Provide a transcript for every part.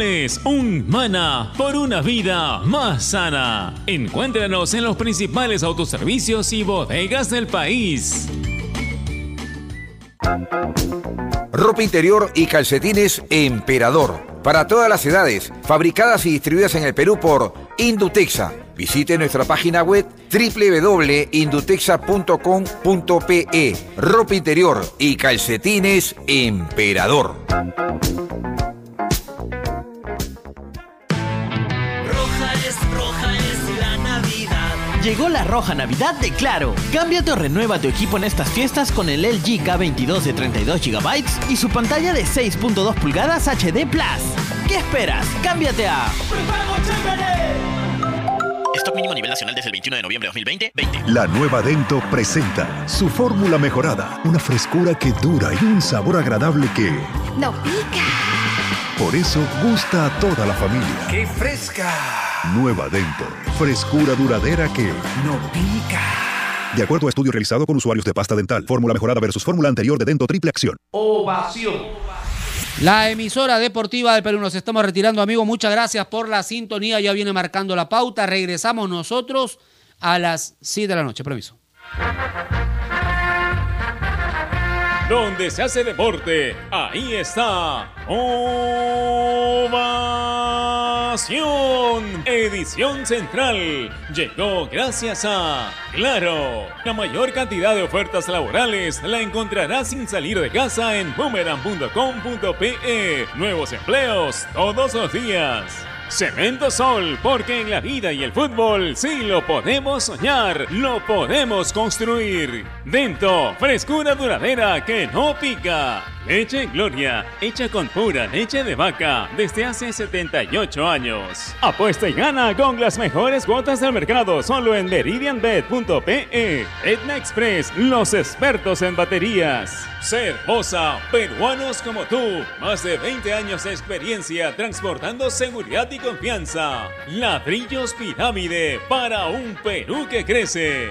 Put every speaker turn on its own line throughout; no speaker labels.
Es un mana por una vida más sana. Encuéntranos en los principales autoservicios y bodegas del país.
Ropa interior y calcetines Emperador. Para todas las edades, fabricadas y distribuidas en el Perú por Indutexa. Visite nuestra página web www.indutexa.com.pe. Ropa interior y calcetines Emperador.
Llegó la roja Navidad de Claro. Cámbiate o renueva tu equipo en estas fiestas con el LG K22 de 32 GB y su pantalla de 6.2 pulgadas HD Plus. ¿Qué esperas? Cámbiate a
Stock mínimo a nivel nacional desde el 21 de noviembre de 2020. 20.
La nueva Dento presenta su fórmula mejorada, una frescura que dura y un sabor agradable que
no pica.
Por eso gusta a toda la familia.
¡Qué fresca!
Nueva Dento. Frescura duradera que
no pica.
De acuerdo a estudio realizado con usuarios de pasta dental, fórmula mejorada versus fórmula anterior de Dento Triple Acción.
Ovación. La emisora deportiva del Perú. Nos estamos retirando, amigo. Muchas gracias por la sintonía. Ya viene marcando la pauta. Regresamos nosotros a las 7 de la noche. Permiso
donde se hace deporte, ahí está Ovación. Edición Central llegó gracias a Claro. La mayor cantidad de ofertas laborales la encontrarás sin salir de casa en boomerang.com.pe. Nuevos empleos todos los días. Cemento Sol, porque en la vida y el fútbol sí lo podemos soñar, lo podemos construir. Dento, frescura duradera que no pica. Leche Gloria, hecha con pura leche de vaca desde hace 78 años. Apuesta y gana con las mejores cuotas del mercado solo en meridianbet.pe. Etna Express, los expertos en baterías. Cervosa, peruanos como tú, más de 20 años de experiencia transportando seguridad y confianza. Ladrillos Pirámide para un Perú que crece.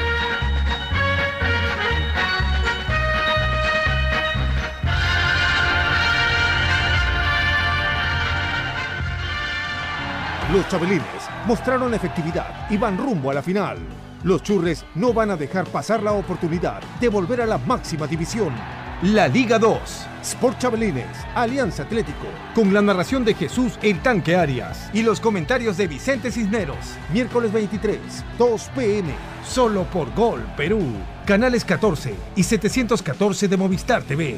Los Chabelines mostraron efectividad y van rumbo a la final. Los Churres no van a dejar pasar la oportunidad de volver a la máxima división. La Liga 2, Sport Chabelines, Alianza Atlético, con la narración de Jesús El Tanque Arias y los comentarios de Vicente Cisneros. Miércoles 23, 2 pm, solo por Gol Perú. Canales 14 y 714 de Movistar TV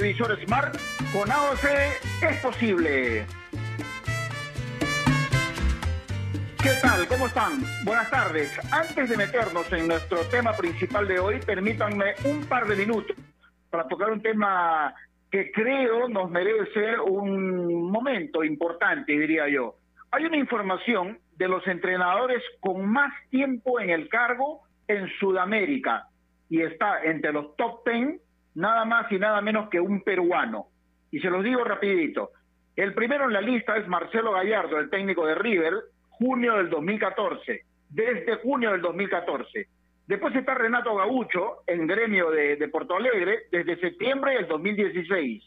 Televisor Smart? Con AOC es posible. ¿Qué tal? ¿Cómo están? Buenas tardes. Antes de meternos en nuestro tema principal de hoy, permítanme un par de minutos para tocar un tema que creo nos merece un momento importante, diría yo. Hay una información de los entrenadores con más tiempo en el cargo en Sudamérica y está entre los top 10 nada más y nada menos que un peruano. Y se los digo rapidito. El primero en la lista es Marcelo Gallardo, el técnico de River, junio del 2014, desde junio del 2014. Después está Renato Gaucho en gremio de, de Porto Alegre desde septiembre del 2016.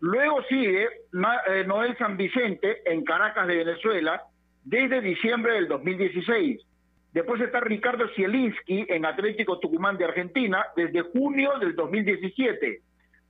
Luego sigue eh, Noel San Vicente en Caracas de Venezuela desde diciembre del 2016. Después está Ricardo Zielinski en Atlético Tucumán de Argentina desde junio del 2017.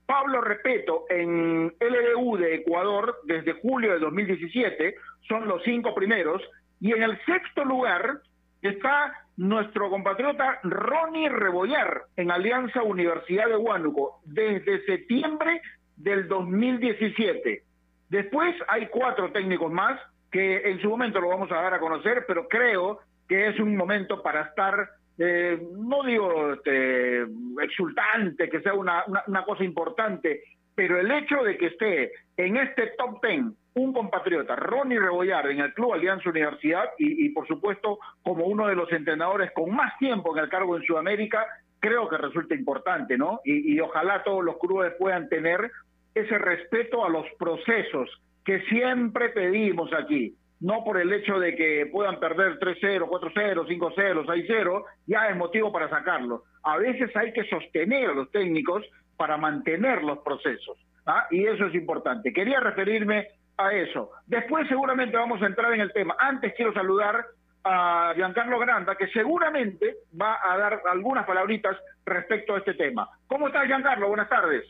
Pablo Repeto en LDU de Ecuador desde julio del 2017, son los cinco primeros. Y en el sexto lugar está nuestro compatriota Ronnie Rebollar en Alianza Universidad de Huánuco desde septiembre del 2017. Después hay cuatro técnicos más que en su momento lo vamos a dar a conocer, pero creo que es un momento para estar eh, no digo este, exultante, que sea una, una, cosa importante, pero el hecho de que esté en este top ten un compatriota, Ronnie Rebollar, en el Club Alianza Universidad y, por supuesto como uno de los entrenadores con más tiempo en el cargo en Sudamérica, creo que resulta importante, ¿no? Y, y ojalá todos los clubes puedan tener ese respeto a los procesos que siempre pedimos aquí no por el hecho de que puedan perder 3-0, 4-0, 5-0, 6-0, ya es motivo para sacarlo. A veces hay que sostener a los técnicos para mantener los procesos, ¿ah? y eso es importante. Quería referirme a eso. Después seguramente vamos a entrar en el tema. Antes quiero saludar a Giancarlo Granda, que seguramente va a dar algunas palabritas respecto a este tema. ¿Cómo estás, Giancarlo? Buenas tardes.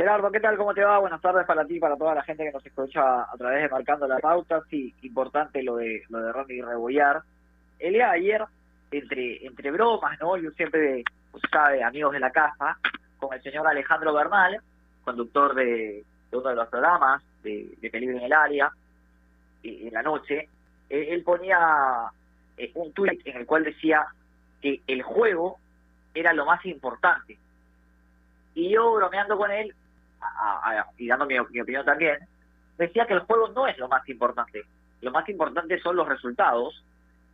Gerardo, ¿qué tal? ¿Cómo te va? Buenas tardes para ti y para toda la gente que nos escucha a través de Marcando la Pauta. Sí, importante lo de lo de Ronnie Rebollar. El día de ayer, entre, entre bromas, ¿no? Yo siempre, pues, sabe, amigos de la casa, con el señor Alejandro Bernal, conductor de, uno de los programas de, de Peligro en el Área, en la noche, él ponía eh, un tuit en el cual decía que el juego era lo más importante. Y yo bromeando con él, y dando mi, opinión también, decía que el juego no es lo más importante. Lo más importante son los resultados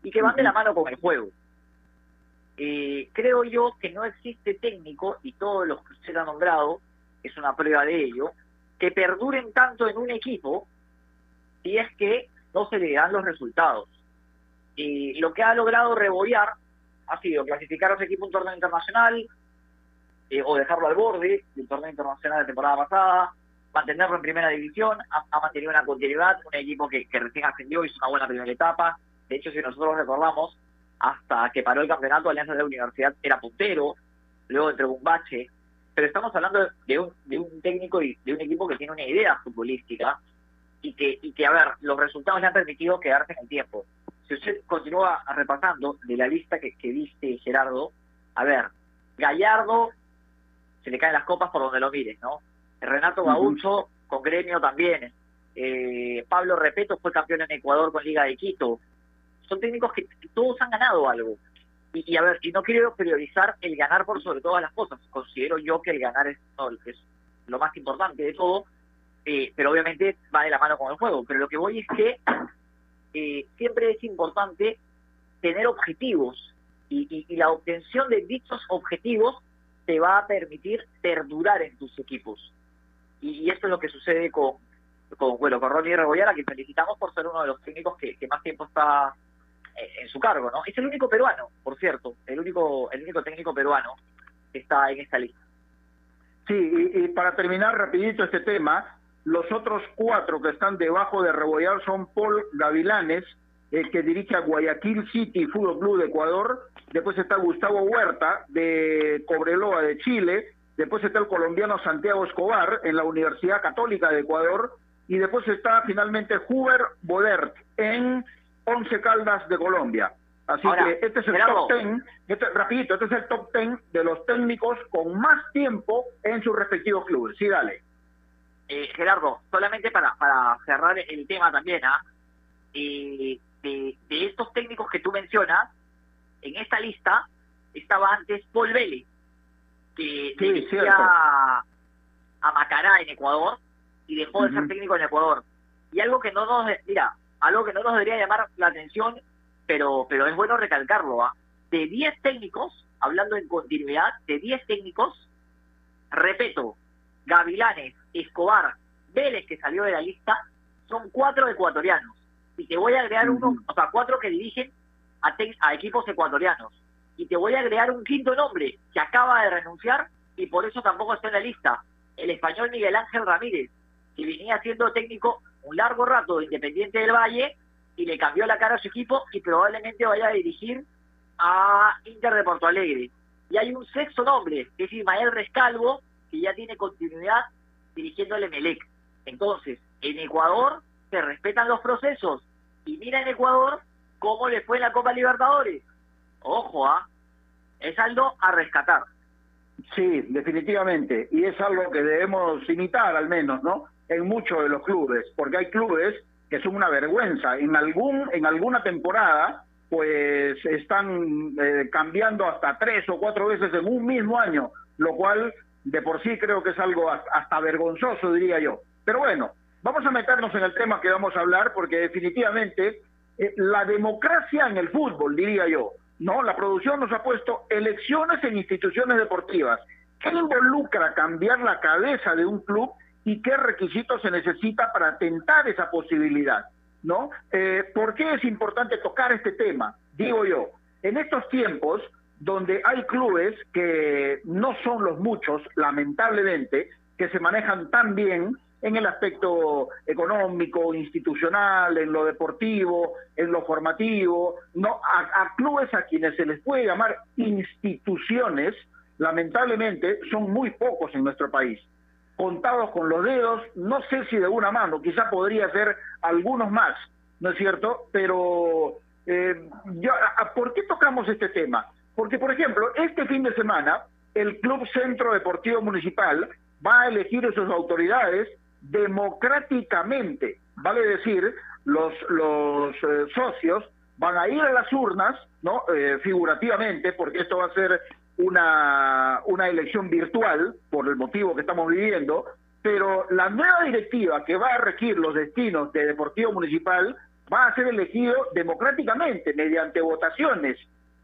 y que van de la mano con el juego. Eh, creo yo que no existe técnico, y todos los que usted ha nombrado, es una prueba de ello, que perduren tanto en un equipo si es que no se le dan los resultados. Y lo que ha logrado Rebollar ha sido clasificar a ese equipo a un torneo internacional, eh, o dejarlo al borde del torneo internacional de temporada pasada, mantenerlo en primera división, ha, mantenido una continuidad, un equipo que, recién ascendió, hizo una buena primera etapa. De hecho, si nosotros recordamos, hasta que paró el campeonato, Alianza de la Universidad era puntero, luego entró un bache. Pero estamos hablando de un, de un técnico y de un equipo que tiene una idea futbolística y que, y que, a ver, los resultados le han permitido quedarse en el tiempo. Si usted continúa repasando de la lista que viste, Gerardo, a ver, Gallardo se le caen las copas por donde lo mires, ¿no? Renato Gaucho con gremio también. Eh, Pablo Repeto fue campeón en Ecuador con Liga de Quito. Son técnicos que todos han ganado algo. Y, a ver, y no quiero priorizar el ganar por sobre todas las cosas. Considero yo que el ganar es, es lo más importante de todo, eh, pero obviamente va de la mano con el juego. Pero lo que voy es que eh, siempre es importante tener objetivos y, y la obtención de dichos objetivos te va a permitir perdurar en tus equipos. Y, esto es lo que sucede con, con, bueno, con Ronnie Rebollar, a quien felicitamos por ser uno de los técnicos que, más tiempo está eh, en su cargo, ¿no? Es el único peruano, por cierto, el único, el único técnico peruano que está en esta lista.
Sí, y, para terminar rapidito este tema, los otros cuatro que están debajo de Rebollar son Paul Gavilanes, eh, que dirige a Guayaquil City Fútbol Club de Ecuador, después está Gustavo Huerta de Cobreloa de Chile, después está el colombiano Santiago Escobar en la Universidad Católica de Ecuador y después está finalmente Huber Bodert en Once Caldas de Colombia. Así que este es el top ten, este, rapidito, este es el top ten de los técnicos con más tiempo en sus respectivos clubes. Sí, dale.
Eh, Gerardo, solamente para, para cerrar el tema también, ¿ah? Eh, de, de estos técnicos que tú mencionas, en esta lista estaba antes Paul Vélez, que sí, a, Macará en Ecuador y dejó de ser técnico en Ecuador. Y algo que no nos, mira, algo que no nos debería llamar la atención, pero, pero es bueno recalcarlo, ¿ah? de 10 técnicos, hablando en continuidad, de 10 técnicos, repito, Gavilanes, Escobar, Vélez, que salió de la lista, son cuatro ecuatorianos. Y te voy a agregar uno, o sea, cuatro que dirigen a, a equipos ecuatorianos. Y te voy a agregar un quinto nombre que acaba de renunciar y por eso tampoco está en la lista. El español Miguel Ángel Ramírez, que venía siendo técnico un largo rato de Independiente del Valle y le cambió la cara a su equipo y probablemente vaya a dirigir a Inter de Porto Alegre. Y hay un sexto nombre, que es Ismael Rescalvo, que ya tiene continuidad dirigiendo al Emelec. Entonces, en Ecuador se respetan los procesos. Y mira en Ecuador cómo le fue en la Copa Libertadores. Ojo, ¿ah? Es algo a rescatar.
Sí, definitivamente. Y es algo que debemos imitar al menos, ¿no? En muchos de los clubes, porque hay clubes que son una vergüenza. En algún en alguna temporada, pues están eh, cambiando hasta tres o cuatro veces en un mismo año, lo cual de por sí creo que es algo hasta vergonzoso, diría yo. Pero bueno, vamos a meternos en el tema que vamos a hablar, porque definitivamente eh, la democracia en el fútbol, diría yo, ¿no? La producción nos ha puesto elecciones en instituciones deportivas. ¿Qué involucra cambiar la cabeza de un club y qué requisitos se necesita para tentar esa posibilidad? ¿No? Eh, ¿Por qué es importante tocar este tema? Digo yo, en estos tiempos donde hay clubes que no son los muchos, lamentablemente, que se manejan tan bien en el aspecto económico, institucional, en lo deportivo, en lo formativo, no a, clubes a quienes se les puede llamar instituciones, lamentablemente son muy pocos en nuestro país. Contados con los dedos, no sé si de una mano, quizá podría ser algunos más, ¿no es cierto? Pero, eh, ¿por qué tocamos este tema? Porque, por ejemplo, este fin de semana, el Club Centro Deportivo Municipal va a elegir a sus autoridades democráticamente, vale decir, los, los eh, socios van a ir a las urnas, ¿no? Eh, figurativamente, porque esto va a ser una, una elección virtual, por el motivo que estamos viviendo, pero la nueva directiva que va a regir los destinos de Deportivo Municipal va a ser elegido democráticamente, mediante votaciones.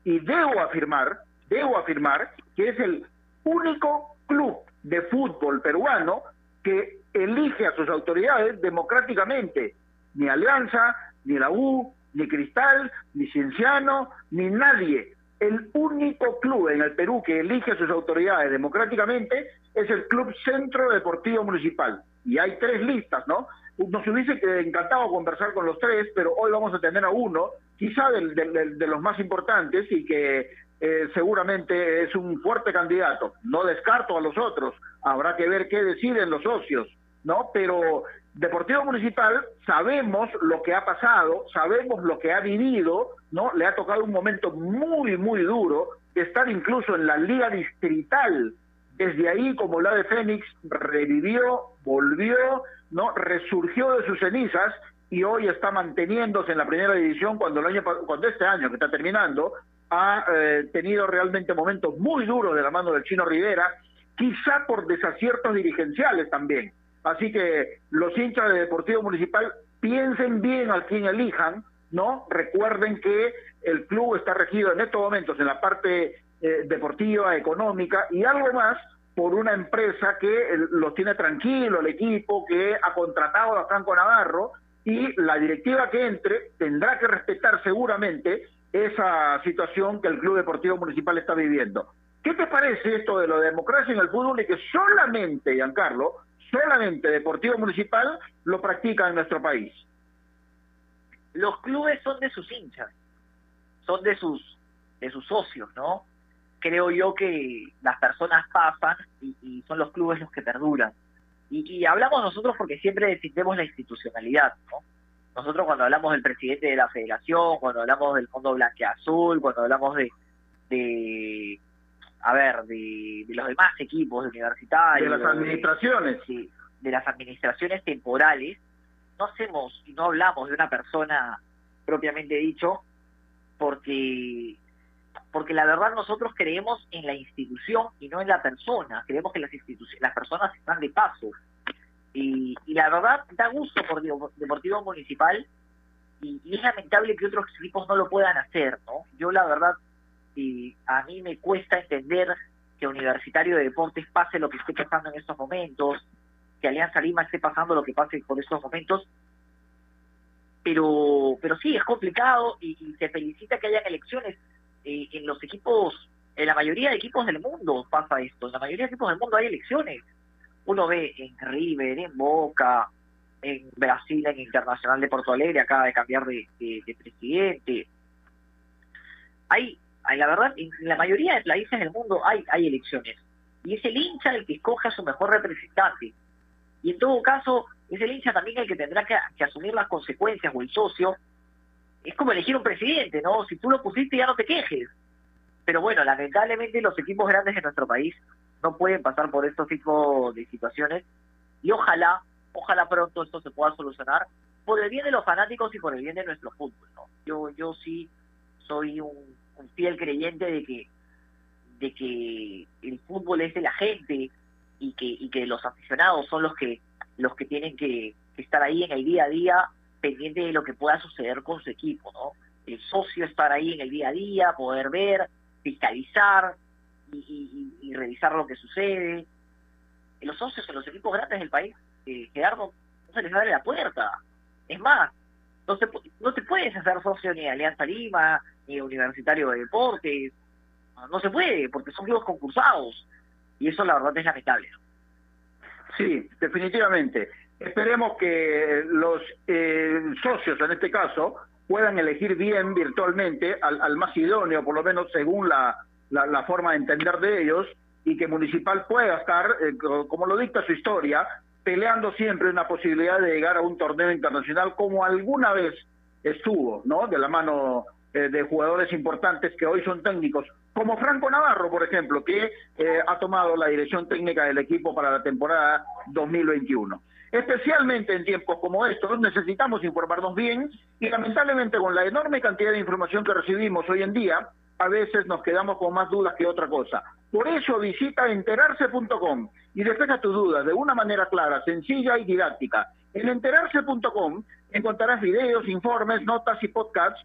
Y debo afirmar, debo afirmar que es el único club de fútbol peruano que elige a sus autoridades democráticamente. Ni Alianza, ni la U, ni Cristal, ni Cienciano, ni nadie. El único club en el Perú que elige a sus autoridades democráticamente es el Club Centro Deportivo Municipal. Y hay tres listas, ¿no? Nos hubiese encantado conversar con los tres, pero hoy vamos a tener a uno, quizá de los más importantes y que eh, seguramente es un fuerte candidato. No descarto a los otros, habrá que ver qué deciden los socios. ¿No? Pero Deportivo Municipal sabemos lo que ha pasado, sabemos lo que ha vivido, ¿no? Le ha tocado un momento muy, muy duro, estar incluso en la liga distrital. Desde ahí, como la de Fénix, revivió, volvió, ¿no? Resurgió de sus cenizas y hoy está manteniéndose en la primera división cuando el año cuando este año que está terminando ha eh, tenido realmente momentos muy duros de la mano del Chino Rivera, quizá por desaciertos dirigenciales también Así que los hinchas de Deportivo Municipal piensen bien al quien elijan, ¿no? Recuerden que el club está regido en estos momentos en la parte eh, deportiva, económica y algo más por una empresa que los tiene tranquilo, el equipo que ha contratado a Franco Navarro y la directiva que entre tendrá que respetar seguramente esa situación que el Club Deportivo Municipal está viviendo. ¿Qué te parece esto de la democracia en el fútbol y que solamente, Giancarlo, solamente Deportivo Municipal lo practica en nuestro país.
Los clubes son de sus hinchas, son de sus de sus socios, ¿no? Creo yo que las personas pasan y, son los clubes los que perduran. Y, hablamos nosotros porque siempre defendemos la institucionalidad, ¿no? Nosotros cuando hablamos del presidente de la federación, cuando hablamos del Fondo Blanqueazul, cuando hablamos de, de a ver, de, los demás equipos de universitarios.
De las administraciones.
De, de las administraciones temporales, no hacemos y no hablamos de una persona propiamente dicho, porque porque la verdad nosotros creemos en la institución y no en la persona, creemos que las instituciones, las personas están de paso. Y, y la verdad da gusto por Deportivo Municipal y, y, es lamentable que otros equipos no lo puedan hacer, ¿no? Yo la verdad y a mí me cuesta entender que Universitario de Deportes pase lo que esté pasando en estos momentos, que Alianza Lima esté pasando lo que pase por estos momentos, pero, pero sí, es complicado y, se felicita que haya elecciones eh, en los equipos, en la mayoría de equipos del mundo pasa esto, en la mayoría de equipos del mundo hay elecciones. Uno ve en River, en Boca, en Brasil, en Internacional de Porto Alegre, acaba de cambiar de, presidente. Hay, hay, la verdad, en la mayoría de países del mundo hay, hay elecciones. Y es el hincha el que escoge a su mejor representante. Y en todo caso, es el hincha también el que tendrá que, asumir las consecuencias o el socio. Es como elegir un presidente, ¿no? Si tú lo pusiste ya no te quejes. Pero bueno, lamentablemente los equipos grandes de nuestro país no pueden pasar por estos tipos de situaciones y ojalá Ojalá pronto esto se pueda solucionar por el bien de los fanáticos y por el bien de nuestro fútbol. ¿no? Yo, yo sí soy un, fiel creyente de que, de que el fútbol es de la gente y que, y que los aficionados son los que, los que tienen que, estar ahí en el día a día pendiente de lo que pueda suceder con su equipo. ¿no? El socio estar ahí en el día a día, poder ver, fiscalizar y, y revisar lo que sucede. Los socios en los equipos grandes del país eh, Gerardo, no se les abre la puerta. Es más, no, se, no te puedes hacer socio ni de Alianza Lima, ni de Universitario de Deportes. No, se puede, porque son clubes concursados. Y eso la verdad es lamentable.
Sí, definitivamente. Esperemos que los eh, socios, en este caso, puedan elegir bien virtualmente al, más idóneo, por lo menos según la, la, forma de entender de ellos, y que Municipal pueda estar, eh, como lo dicta su historia, peleando siempre una posibilidad de llegar a un torneo internacional como alguna vez estuvo, ¿no? De la mano eh, de jugadores importantes que hoy son técnicos, como Franco Navarro, por ejemplo, que eh, ha tomado la dirección técnica del equipo para la temporada 2021. Especialmente en tiempos como estos necesitamos informarnos bien y lamentablemente con la enorme cantidad de información que recibimos hoy en día, a veces nos quedamos con más dudas que otra cosa. Por eso visita enterarse.com y despeja tus dudas de una manera clara, sencilla y didáctica. En enterarse.com encontrarás videos, informes, notas y podcasts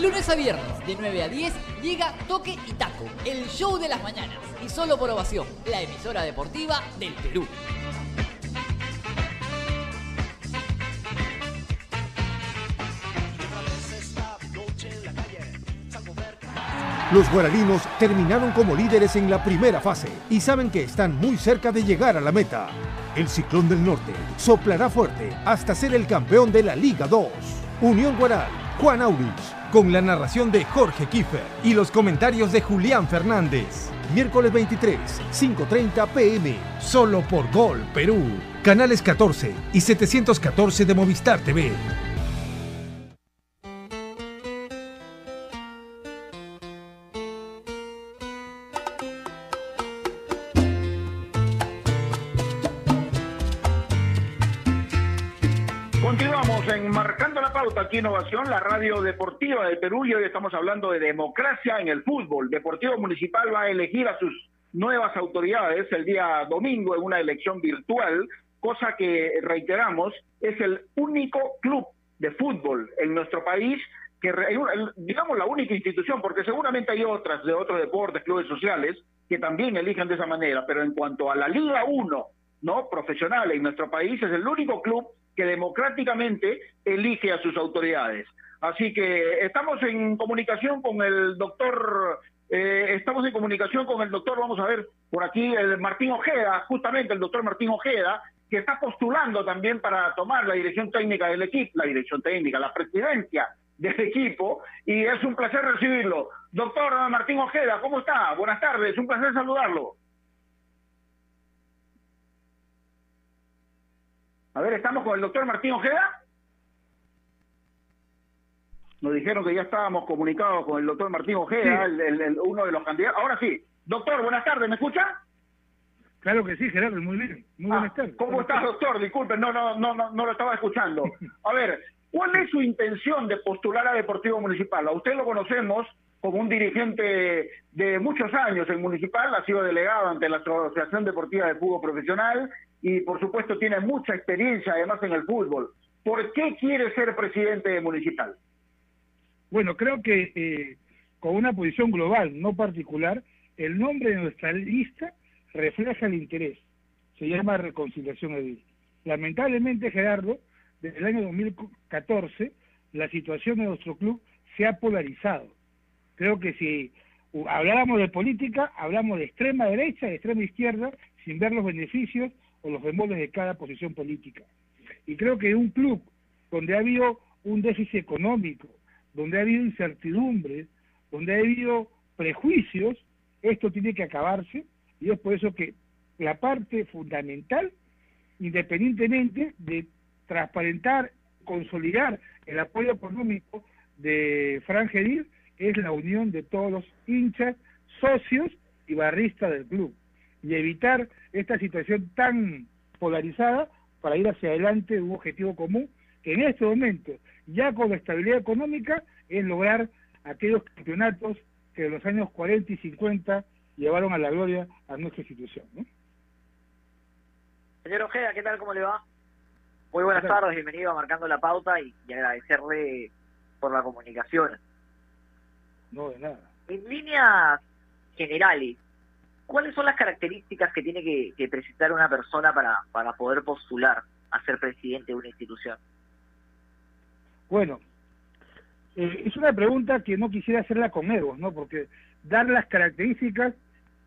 Lunes a viernes, de 9 a 10, llega Toque y Taco, el show de las mañanas. Y solo por ovación, la emisora deportiva del Perú.
Los guaraninos terminaron como líderes en la primera fase y saben que están muy cerca de llegar a la meta. El Ciclón del Norte soplará fuerte hasta ser el campeón de la Liga 2. Unión Guaral, Juan Aurich, con la narración de Jorge Kiefer y los comentarios de Julián Fernández. Miércoles 23, 5.30 pm, solo por Gol Perú. Canales 14 y 714 de Movistar TV.
Innovación, la radio deportiva del Perú y hoy estamos hablando de democracia en el fútbol. Deportivo Municipal va a elegir a sus nuevas autoridades el día domingo en una elección virtual, cosa que reiteramos es el único club de fútbol en nuestro país que digamos la única institución, porque seguramente hay otras de otros deportes, clubes sociales, que también eligen de esa manera, pero en cuanto a la Liga 1 no profesionales en nuestro país, es el único club que democráticamente elige a sus autoridades. Así que estamos en comunicación con el doctor, eh, estamos en comunicación con el doctor, vamos a ver, por aquí, el Martín Ojeda, justamente el doctor Martín Ojeda, que está postulando también para tomar la dirección técnica del equipo, la dirección técnica, la presidencia del equipo, y es un placer recibirlo. Doctor Martín Ojeda, ¿cómo está? Buenas tardes, un placer saludarlo. A ver, estamos con el doctor Martín Ojeda. Nos dijeron que ya estábamos comunicados con el doctor Martín Ojeda, uno de los candidatos. Ahora sí. Doctor, buenas tardes, ¿me escucha?
Claro que sí, Gerardo, muy bien. Muy buenas
Ah,
tardes.
¿Cómo estás, doctor? Disculpe, no, no, no, no, no lo estaba escuchando. A ver, ¿cuál es su intención de postular a Deportivo Municipal? A usted lo conocemos como un dirigente de muchos años en Municipal, ha sido delegado ante la Asociación Deportiva de Fútbol Profesional y, por supuesto, tiene mucha experiencia además en el fútbol. ¿Por qué quiere ser presidente de Municipal?
Bueno, creo que eh, con una posición global, no particular, el nombre de nuestra lista refleja el interés. Se llama Reconciliación Edil. Lamentablemente, Gerardo, desde el año 2014, la situación de nuestro club se ha polarizado. Creo que si habláramos de política, hablamos de extrema derecha y extrema izquierda, sin ver los beneficios o los bemoles de cada posición política. Y creo que un club donde ha habido un déficit económico, donde ha habido incertidumbre, donde ha habido prejuicios, esto tiene que acabarse y es por eso que la parte fundamental, independientemente de transparentar, consolidar el apoyo económico de Fran Gedil, es la unión de todos los hinchas, socios y barristas del club y evitar esta situación tan polarizada para ir hacia adelante de un objetivo común que en este momento, ya con la estabilidad económica, es lograr aquellos campeonatos que en los años 40 y 50 llevaron a la gloria a nuestra institución. ¿no?
Señor Ojeda, ¿qué tal? ¿Cómo le va? Muy buenas tardes, bienvenido a Marcando la Pauta y, y agradecerle por la comunicación.
No, de nada.
En líneas generales, ¿cuáles son las características que tiene que, que presentar una persona para, para poder postular a ser presidente de una institución?
Bueno, eh, es una pregunta que no quisiera hacerla con egos, ¿no? Porque dar las características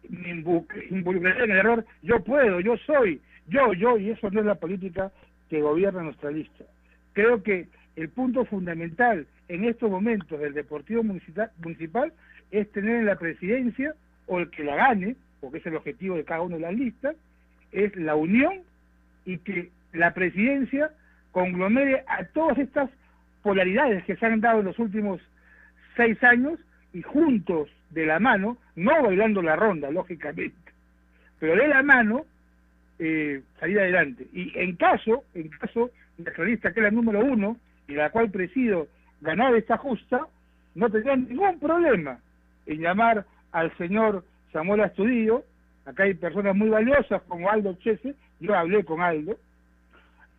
me involucraría en el error. Yo puedo, yo soy, yo, yo, y eso no es la política que gobierna nuestra lista. Creo que el punto fundamental en estos momentos del Deportivo municipal es tener en la presidencia, o el que la gane, porque es el objetivo de cada una de las listas, es la unión y que la presidencia conglomere a todas estas polaridades que se han dado en los últimos seis años y juntos de la mano, no bailando la ronda, lógicamente, pero de la mano eh, salir adelante. Y en caso, en caso, nuestra lista, que es la número uno, y la cual presido, ganar esta justa, no tendría ningún problema en llamar al señor Samuel Astudillo, acá hay personas muy valiosas como Aldo Chese, yo hablé con Aldo,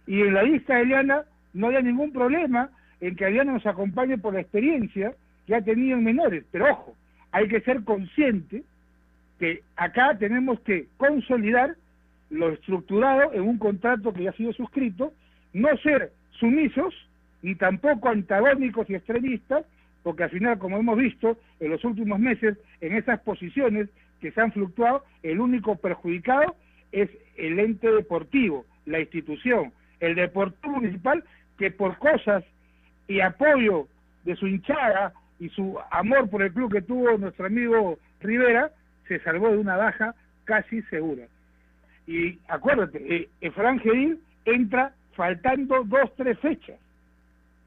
y en la lista de Eliana no había ningún problema en que Eliana nos acompañe por la experiencia que ha tenido en menores, pero ojo, hay que ser consciente que acá tenemos que consolidar lo estructurado en un contrato que ya ha sido suscrito, no ser sumisos ni tampoco antagónicos y extremistas, porque al final, como hemos visto en los últimos meses, en esas posiciones que se han fluctuado, el único perjudicado es el ente deportivo, la institución, el deportivo municipal, que por cosas y apoyo de su hinchada y su amor por el club que tuvo nuestro amigo Rivera, se salvó de una baja casi segura. Y acuérdate, eh, Efraín Gedil entra faltando dos, tres fechas.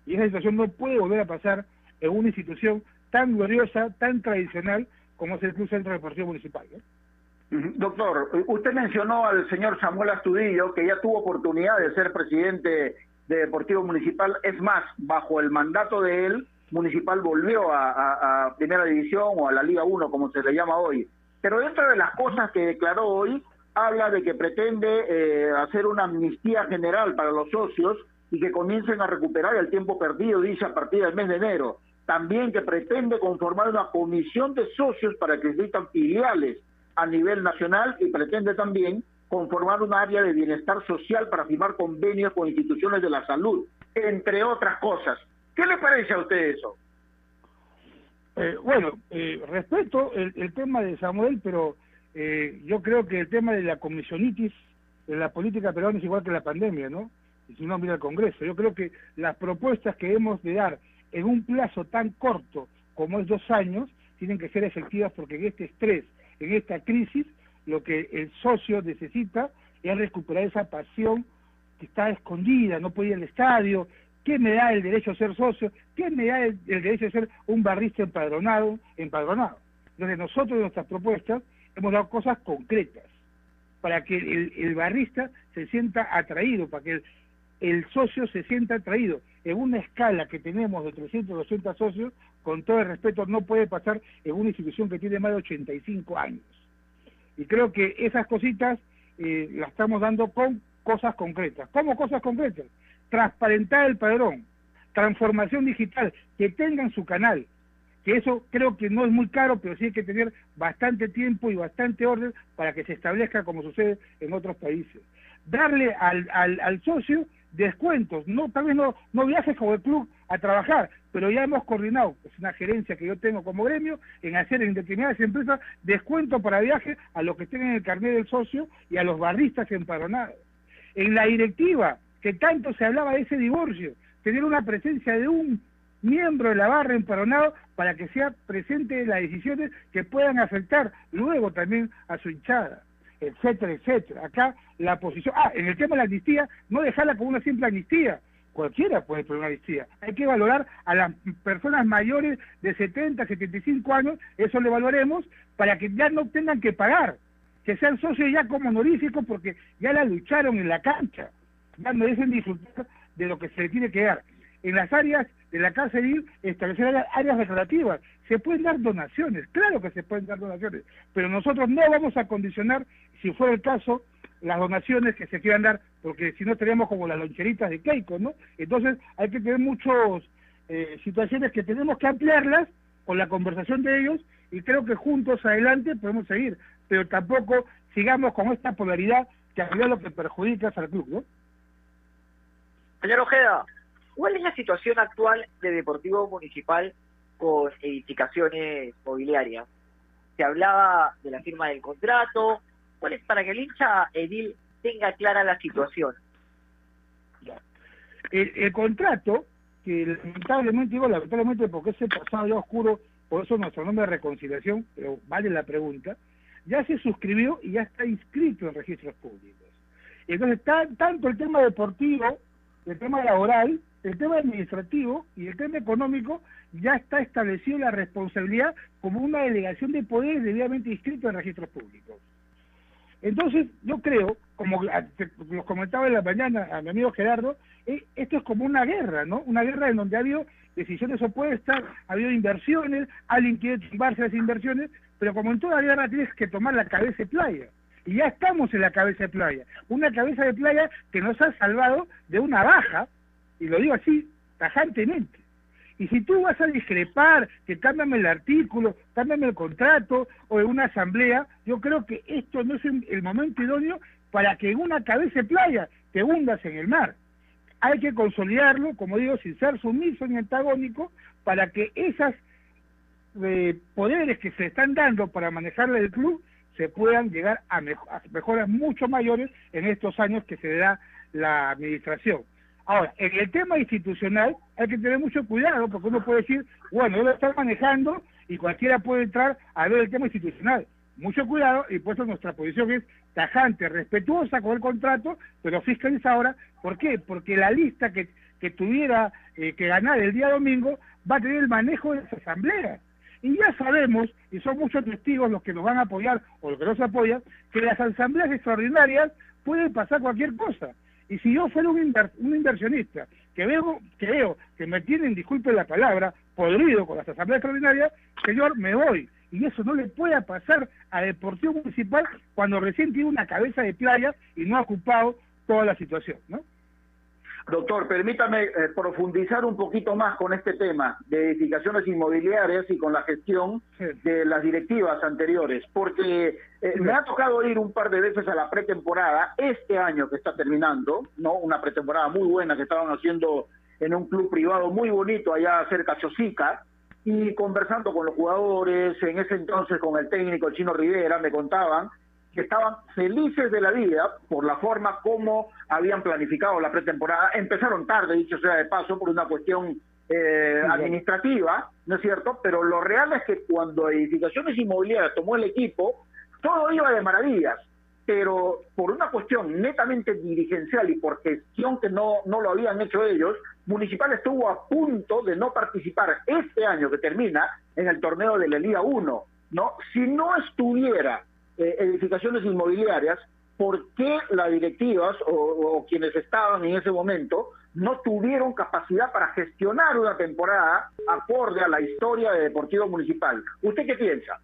Y esa situación no puede volver a pasar en una institución tan gloriosa, tan tradicional como es el Centro Deportivo Municipal.
Ujú. Doctor, eh, usted mencionó al señor Samuel Astudillo, que ya tuvo oportunidad de ser presidente de Deportivo Municipal. Es más, bajo el mandato de él, Municipal volvió a Primera División o a la Liga 1, como se le llama hoy. Pero dentro de las cosas que declaró hoy, habla de que pretende eh, hacer una amnistía general para los socios y que comiencen a recuperar el tiempo perdido, dice, a partir del mes de enero. También que pretende conformar una comisión de socios para que existan filiales a nivel nacional y pretende también conformar un área de bienestar social para firmar convenios con instituciones de la salud, entre otras cosas. ¿Qué le parece a usted eso?
Eh, bueno, eh, respeto el, tema de Samuel, pero eh, yo creo que el tema de la comisionitis de la política peruana es igual que la pandemia, ¿no? Y si no, mira el Congreso. Yo creo que las propuestas que hemos de dar en un plazo tan corto como es dos años, tienen que ser efectivas porque en este estrés, en esta crisis, lo que el socio necesita es recuperar esa pasión que está escondida, no puede ir al estadio, ¿qué me da el derecho a ser socio? ¿Qué me da el, derecho a ser un barrista empadronado? empadronado? Entonces nosotros en nuestras propuestas hemos dado cosas concretas para que el, barrista se sienta atraído, para que el, el socio se sienta atraído. En una escala que tenemos de 300, 200 socios, con todo el respeto, no puede pasar en una institución que tiene más de 85 años. Y creo que esas cositas eh, las estamos dando con cosas concretas. ¿Cómo cosas concretas? Transparentar el padrón, transformación digital, que tengan su canal, que eso creo que no es muy caro, pero sí hay que tener bastante tiempo y bastante orden para que se establezca como sucede en otros países. Darle al, al, al socio descuentos, no tal vez no, no viajes como el club a trabajar, pero ya hemos coordinado, es una gerencia que yo tengo como gremio, en hacer en determinadas empresas descuento para viaje a los que tienen el carnet del socio y a los barristas empadronados. En la directiva, que tanto se hablaba de ese divorcio, tener una presencia de un miembro de la barra empadronado para que sea presente en las decisiones que puedan afectar luego también a su hinchada etcétera, etcétera. Acá la posición, ah, en el tema de la amnistía, no dejarla como una simple amnistía, cualquiera puede poner una amnistía. Hay que valorar a las personas mayores de 70, 75 años, eso lo evaluaremos, para que ya no tengan que pagar, que sean socios ya como honoríficos porque ya la lucharon en la cancha, ya merecen disfrutar de lo que se les tiene que dar. En las áreas de la cárcel establecer áreas declarativas. Se pueden dar donaciones, claro que se pueden dar donaciones, pero nosotros no vamos a condicionar, si fuera el caso, las donaciones que se quieran dar, porque si no estaríamos como las loncheritas de Keiko, ¿no? Entonces hay que tener muchas eh, situaciones que tenemos que ampliarlas con la conversación de ellos y creo que juntos adelante podemos seguir, pero tampoco sigamos con esta polaridad que a lo que perjudica al club, ¿no?
Señor Ojeda, ¿Cuál es la situación actual de Deportivo Municipal con edificaciones mobiliarias? Se hablaba de la firma del contrato. ¿Cuál es para que el hincha Edil tenga clara la situación?
El, contrato, que lamentablemente, digo lamentablemente porque ese pasado ya oscuro, por eso nuestro nombre de reconciliación, pero vale la pregunta, ya se suscribió y ya está inscrito en registros públicos. Entonces, tanto el tema deportivo, el tema laboral, el tema administrativo y el tema económico ya está establecido la responsabilidad como una delegación de poderes debidamente inscrito en registros públicos. Entonces, yo creo, como los comentaba en la mañana a mi amigo Gerardo, eh, esto es como una guerra, ¿no? Una guerra en donde ha habido decisiones opuestas, ha habido inversiones, alguien quiere tumbarse las inversiones, pero como en toda guerra tienes que tomar la cabeza de playa. Y ya estamos en la cabeza de playa. Una cabeza de playa que nos ha salvado de una baja y lo digo así, tajantemente. Y si tú vas a discrepar, que cámbiame el artículo, cámbiame el contrato o en una asamblea, yo creo que esto no es el momento idóneo para que en una cabeza playa te hundas en el mar. Hay que consolidarlo, como digo, sin ser sumiso ni antagónico, para que esas eh, poderes que se están dando para manejar el club se puedan llegar a, a mejoras mucho mayores en estos años que se da la administración. Ahora, en el tema institucional hay que tener mucho cuidado porque uno puede decir, bueno, yo lo estoy manejando y cualquiera puede entrar a ver el tema institucional. Mucho cuidado y por eso nuestra posición es tajante, respetuosa con el contrato, pero fiscalizadora. ¿Por qué? Porque la lista que, que tuviera eh, que ganar el día domingo va a tener el manejo de las asambleas. Y ya sabemos, y son muchos testigos los que nos van a apoyar o los que nos apoyan, que las asambleas extraordinarias pueden pasar cualquier cosa. Y si yo fuera un, un inversionista que veo, que que me tienen, disculpe la palabra, podrido con las asambleas extraordinarias, señor, me voy. Y eso no le puede pasar a Deportivo Municipal cuando recién tiene una cabeza de playa y no ha ocupado toda la situación, ¿no?
Doctor, permítame eh, profundizar un poquito más con este tema de edificaciones inmobiliarias y con la gestión de las directivas anteriores, porque eh, me ha tocado ir un par de veces a la pretemporada, este año que está terminando, no una pretemporada muy buena que estaban haciendo en un club privado muy bonito allá cerca de Chosica, y conversando con los jugadores, en ese entonces con el técnico el Chino Rivera, me contaban que estaban felices de la vida por la forma como habían planificado la pretemporada. Empezaron tarde, dicho sea de paso, por una cuestión eh, administrativa, ¿no es cierto? Pero lo real es que cuando Edificaciones Inmobiliarias tomó el equipo, todo iba de maravillas, pero por una cuestión netamente dirigencial y por gestión que no, no lo habían hecho ellos, Municipal estuvo a punto de no participar este año que termina en el torneo de la Liga 1, ¿no? Si no estuviera eh, edificaciones inmobiliarias, ¿por qué las directivas o, quienes estaban en ese momento no tuvieron capacidad para gestionar una temporada acorde a la historia de Deportivo Municipal? ¿Usted qué piensa?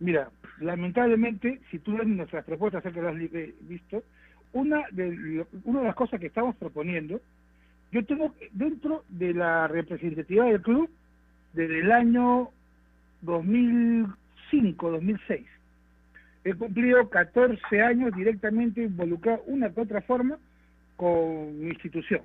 Mira, lamentablemente, si tú ves nuestras propuestas, sé que las has visto, una de, una de las cosas que estamos proponiendo, yo tengo dentro de la representatividad del club desde el año 2005, 2006, he cumplido 14 años directamente involucrado una u otra forma con mi institución.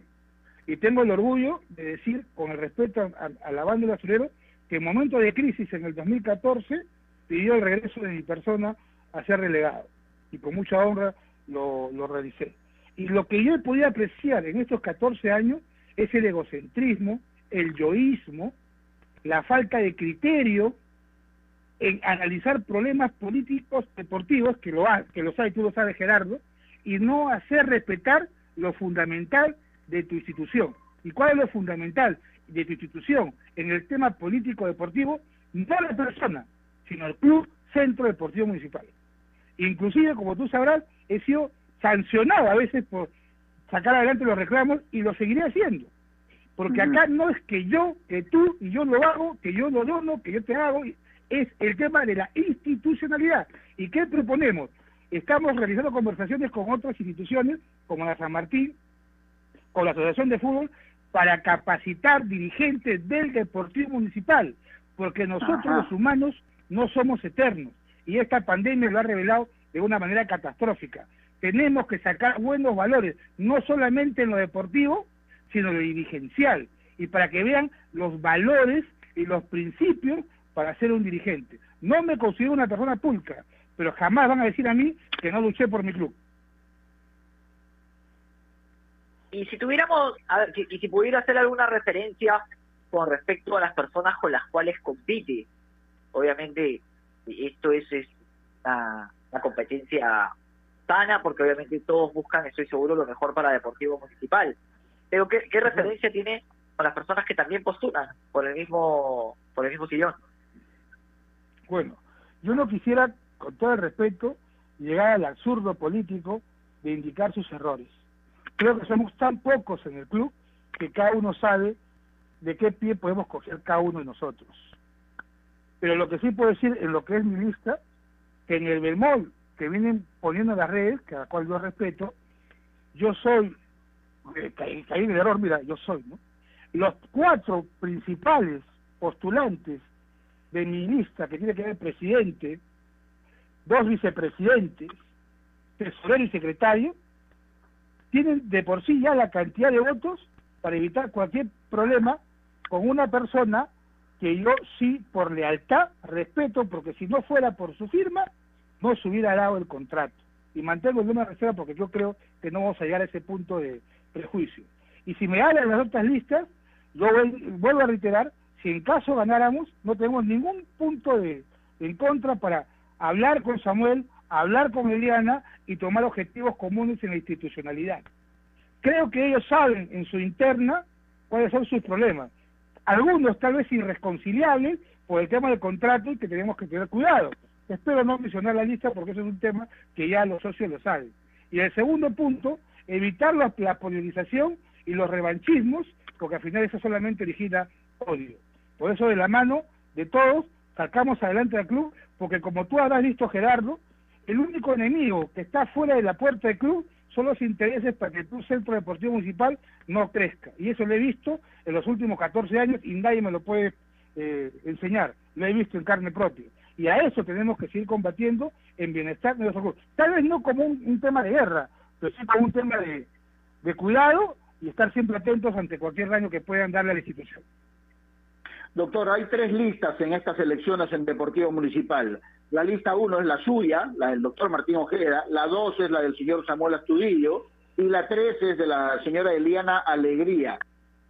Y tengo el orgullo de decir, con el respeto a, la banda de azulero, que en momento de crisis en el 2014 pidió el regreso de mi persona a ser relegado. Y con mucha honra lo, lo realicé. Y lo que yo he podido apreciar en estos 14 años es el egocentrismo, el yoísmo, la falta de criterio, en analizar problemas políticos deportivos, que lo, ha, que lo sabe, tú lo sabes Gerardo, y no hacer respetar lo fundamental de tu institución. ¿Y cuál es lo fundamental de tu institución en el tema político deportivo? No la persona, sino el Club Centro Deportivo Municipal. Inclusive, como tú sabrás, he sido sancionado a veces por sacar adelante los reclamos y lo seguiré haciendo. Porque acá no es que yo, que tú y yo lo hago, que yo lo dono, que yo te hago, es el tema de la institucionalidad. ¿Y qué proponemos? Estamos realizando conversaciones con otras instituciones, como la San Martín, con la Asociación de Fútbol, para capacitar dirigentes del Deportivo Municipal, porque nosotros los humanos no somos eternos, y esta pandemia lo ha revelado de una manera catastrófica. Tenemos que sacar buenos valores, no solamente en lo deportivo, sino en lo dirigencial, y para que vean los valores y los principios para ser un dirigente. No me considero una persona pulcra, pero jamás van a decir a mí que no luché por mi club.
Y si tuviéramos, a ver, y si pudiera hacer alguna referencia con respecto a las personas con las cuales compite, obviamente esto es, una, competencia sana, porque obviamente todos buscan, estoy seguro, lo mejor para Deportivo Municipal. Pero ¿qué, qué referencia tiene con las personas que también postulan por el mismo, por el mismo sillón?
Bueno, yo no quisiera, con todo el respeto, llegar al absurdo político de indicar sus errores. Creo que somos tan pocos en el club que cada uno sabe de qué pie podemos coger cada uno de nosotros. Pero lo que sí puedo decir en lo que es mi lista, que en el bemol que vienen poniendo en las redes, que a la cual yo respeto, yo soy, eh, caí, en el error, mira, yo soy, ¿no? Los cuatro principales postulantes de mi lista, que tiene que ver presidente, dos vicepresidentes, tesorero y secretario, tienen de por sí ya la cantidad de votos para evitar cualquier problema con una persona que yo sí, por lealtad, respeto, porque si no fuera por su firma, no se hubiera dado el contrato. Y mantengo una reserva porque yo creo que no vamos a llegar a ese punto de prejuicio. Y si me hablan las otras listas, yo vuelvo a reiterar si en caso ganáramos, no tenemos ningún punto de, en contra para hablar con Samuel, hablar con Eliana y tomar objetivos comunes en la institucionalidad. Creo que ellos saben en su interna cuáles son sus problemas. Algunos tal vez irreconciliables por el tema del contrato y que tenemos que tener cuidado. Espero no mencionar la lista porque eso es un tema que ya los socios lo saben. Y el segundo punto, evitar la, la polarización y los revanchismos, porque al final eso solamente origina odio. Por eso de la mano de todos sacamos adelante al club, porque como tú habrás visto Gerardo, el único enemigo que está fuera de la puerta del club son los intereses para que Club Centro Deportivo Municipal no crezca. Y eso lo he visto en los últimos 14 años y nadie me lo puede eh, enseñar. Lo he visto en carne propia. Y a eso tenemos que seguir combatiendo en bienestar de nuestro club. Tal vez no como un, tema de guerra, pero sí como un tema de, de cuidado y estar siempre atentos ante cualquier daño que puedan darle a la institución.
Doctor, hay tres listas en estas elecciones en Deportivo Municipal. La lista uno es la suya, la del doctor Martín Ojeda, la dos es la del señor Samuel Astudillo y la tres es de la señora Eliana Alegría.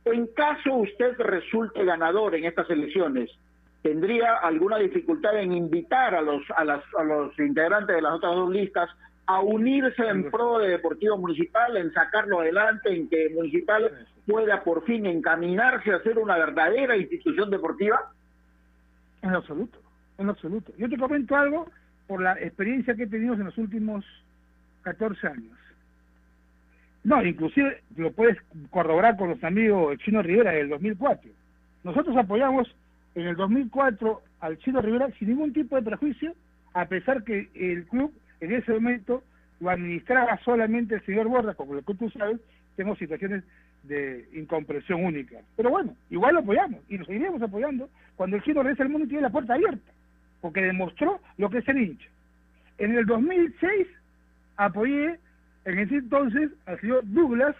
En caso usted resulte ganador en estas elecciones, ¿tendría alguna dificultad en invitar a los, a, las, a los integrantes de las otras dos listas a unirse en pro de Deportivo Municipal, en sacarlo adelante, en que Municipal pueda por fin encaminarse a ser una verdadera institución deportiva?
En absoluto en absoluto. Yo te comento algo por la experiencia que he tenido en los últimos 14 años. No, inclusive lo puedes corroborar con los amigos Chino Rivera del 2004. Nosotros apoyamos en el 2004 al Chino Rivera sin ningún tipo de prejuicio, a pesar que el club en ese momento lo administraba solamente el señor Borra, como lo que tú sabes, tenemos situaciones de incomprensión única. Pero bueno, igual lo apoyamos y lo seguiremos apoyando cuando el Chino regrese al mundo tiene la puerta abierta porque demostró lo que es el hincha. En el 2006 apoyé en ese entonces al señor Douglas,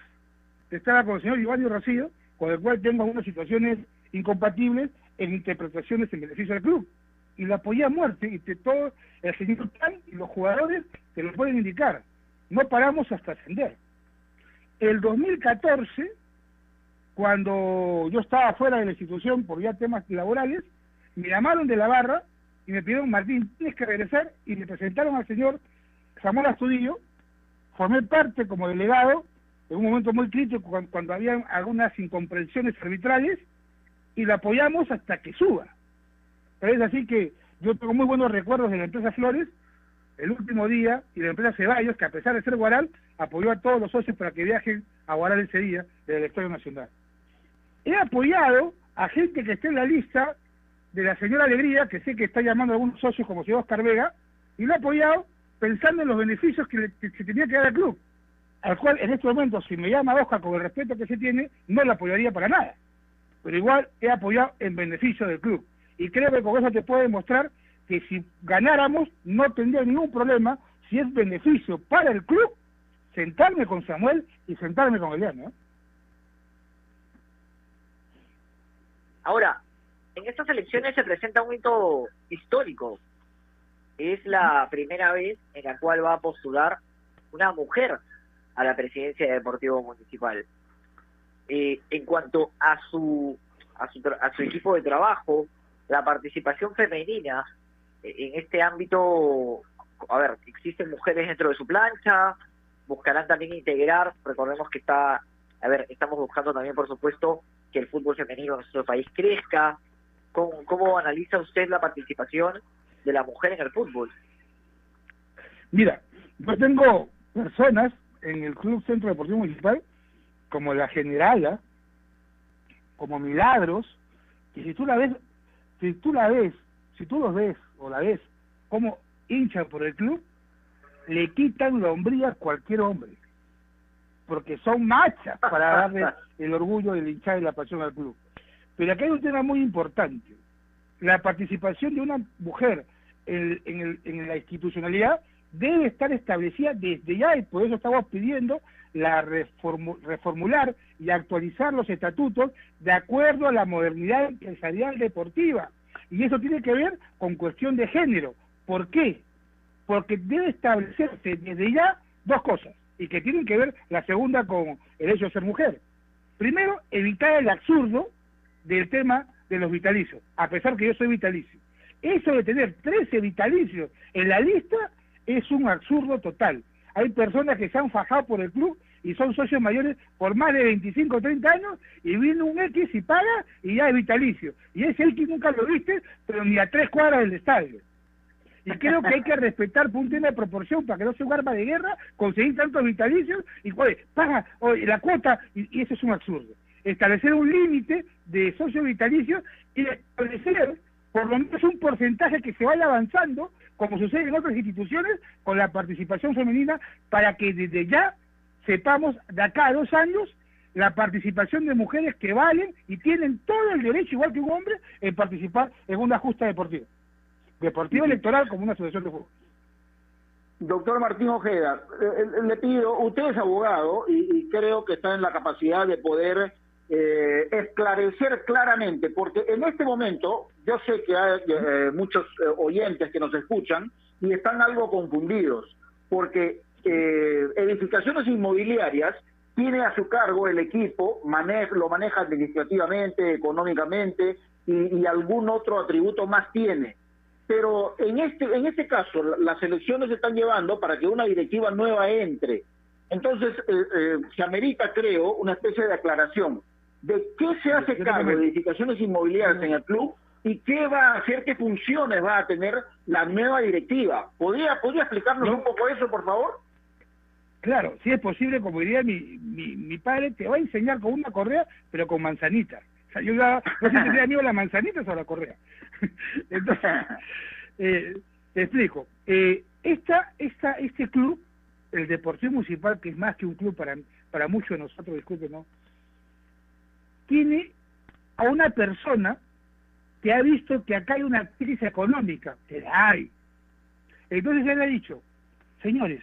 que estaba con el señor Giovanni Rocío, con el cual tengo algunas situaciones incompatibles en interpretaciones en beneficio del club. Y lo apoyé a muerte, y de todo el señor Tan y los jugadores que lo pueden indicar. No paramos hasta ascender. El 2014, cuando yo estaba fuera de la institución por ya temas laborales, me llamaron de la barra y me pidieron, Martín, tienes que regresar, y me presentaron al señor Samuel Astudillo, formé parte como delegado en un momento muy crítico cuando, había algunas incomprensiones arbitrales, y lo apoyamos hasta que suba. Pero es así que yo tengo muy buenos recuerdos de la empresa Flores, el último día, y la empresa Ceballos, que a pesar de ser Guaral, apoyó a todos los socios para que viajen a Guaral ese día del Estadio Nacional. He apoyado a gente que esté en la lista de la señora Alegría, que sé que está llamando a algunos socios como señor Oscar Vega, y lo ha apoyado pensando en los beneficios que, se tenía que dar al club, al cual en este momento, si me llama Oscar con el respeto que se tiene, no lo apoyaría para nada. Pero igual he apoyado en beneficio del club. Y creo que con eso te puedo demostrar que si ganáramos no tendría ningún problema, si es beneficio para el club, sentarme con Samuel y sentarme con Eliana. ¿eh?
Ahora, en estas elecciones se presenta un hito histórico. Es la primera vez en la cual va a postular una mujer a la presidencia de Deportivo Municipal. Eh, en cuanto a su, a su, a su equipo de trabajo, la participación femenina en este ámbito, a ver, existen mujeres dentro de su plancha, buscarán también integrar, recordemos que está, a ver, estamos buscando también, por supuesto, que el fútbol femenino en nuestro país crezca, ¿Cómo, analiza usted la participación de la mujer en el fútbol?
Mira, yo tengo personas en el Club Centro Deportivo Municipal, como la Generala, como Milagros, que si tú la ves, si tú la ves, si tú los ves o la ves como hinchan por el club, le quitan la hombría a cualquier hombre, porque son machas para darle el orgullo del hinchar y la pasión al club. Pero aquí hay un tema muy importante. La participación de una mujer en, la institucionalidad debe estar establecida desde ya y por eso estamos pidiendo la reformular y actualizar los estatutos de acuerdo a la modernidad empresarial deportiva. Y eso tiene que ver con cuestión de género. ¿Por qué? Porque debe establecerse desde ya dos cosas, y que tienen que ver la segunda con el hecho de ser mujer. Primero, evitar el absurdo del tema de los vitalicios, a pesar que yo soy vitalicio. Eso de tener 13 vitalicios en la lista es un absurdo total. Hay personas que se han fajado por el club y son socios mayores por más de 25 o 30 años y viene un X y paga y ya es vitalicio. Y ese X nunca lo viste, pero ni a tres cuadras del estadio. Y creo que hay que respetar por un tema de proporción para que no sea un arma de guerra, conseguir tantos vitalicios y pues, paga la cuota y eso es un absurdo establecer un límite de socios vitalicios y establecer por lo menos un porcentaje que se vaya avanzando, como sucede en otras instituciones, con la participación femenina, para que desde ya sepamos de acá a dos años la participación de mujeres que valen y tienen todo el derecho, igual que un hombre, en participar en una justa deportiva. Deportiva electoral como una asociación de fútbol.
Doctor Martín Ojeda, eh, eh, le pido, usted es abogado y, y creo que está en la capacidad de poder eh, esclarecer claramente, porque en este momento yo sé que hay eh, muchos eh, oyentes que nos escuchan y están algo confundidos, porque eh, edificaciones inmobiliarias tiene a su cargo el equipo, lo maneja administrativamente, económicamente y, y algún otro atributo más tiene pero en este en este caso la- las elecciones se están llevando para que una directiva nueva entre. Entonces eh, eh, se amerita, creo, una especie de aclaración de qué se hace cargo de edificaciones inmobiliarias en el club y qué va a hacer, qué funciones va a tener la nueva directiva. ¿Podría, podría explicarnos un poco eso, por favor?
Claro, si es posible, como diría mi, mi, mi padre, te va a enseñar con una correa, pero con manzanita. O sea, yo ya no sé si sería amigo las manzanitas o la correa. Entonces, eh, te explico. Eh, esta, esta, este club, el Deportivo Municipal, que es más que un club para, para muchos de nosotros, disculpen, ¿no? Tiene a una persona que ha visto que acá hay una crisis económica, que la hay. Entonces él ha dicho, señores,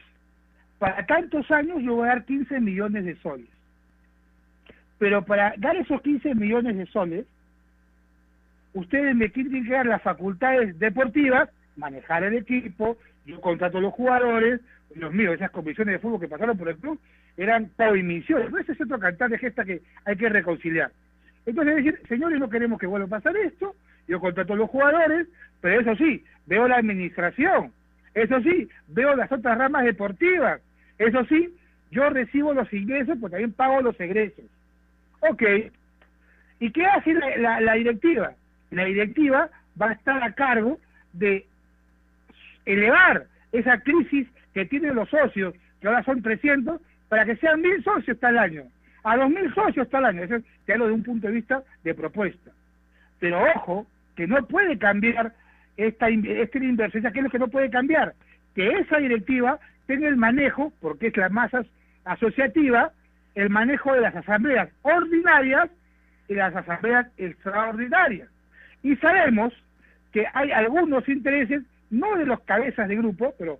para tantos años yo voy a dar 15 millones de soles. Pero para dar esos 15 millones de soles, ustedes me tienen que dar las facultades deportivas, manejar el equipo, yo contrato a los jugadores, los míos, esas comisiones de fútbol que pasaron por el club, eran prohibiciones. Ese es otro cantar de gesta que hay que reconciliar. Entonces decir, señores, no queremos que vuelva a pasar esto, yo contrato a los jugadores, pero eso sí, veo la administración, eso sí, veo las otras ramas deportivas, eso sí, yo recibo los ingresos, pues también pago los egresos. Ok, ¿y qué hace la, directiva? La directiva va a estar a cargo de elevar esa crisis que tienen los socios, que ahora son 300, para que sean mil socios el año. A dos mil socios el año. Eso te hablo de un punto de vista de propuesta. Pero ojo, que no puede cambiar esta, esta inversión. ¿Qué es lo que no puede cambiar? Que esa directiva tenga el manejo, porque es la más as- asociativa, el manejo de las asambleas ordinarias y las asambleas extraordinarias. Y sabemos que hay algunos intereses, no de los cabezas de grupo, pero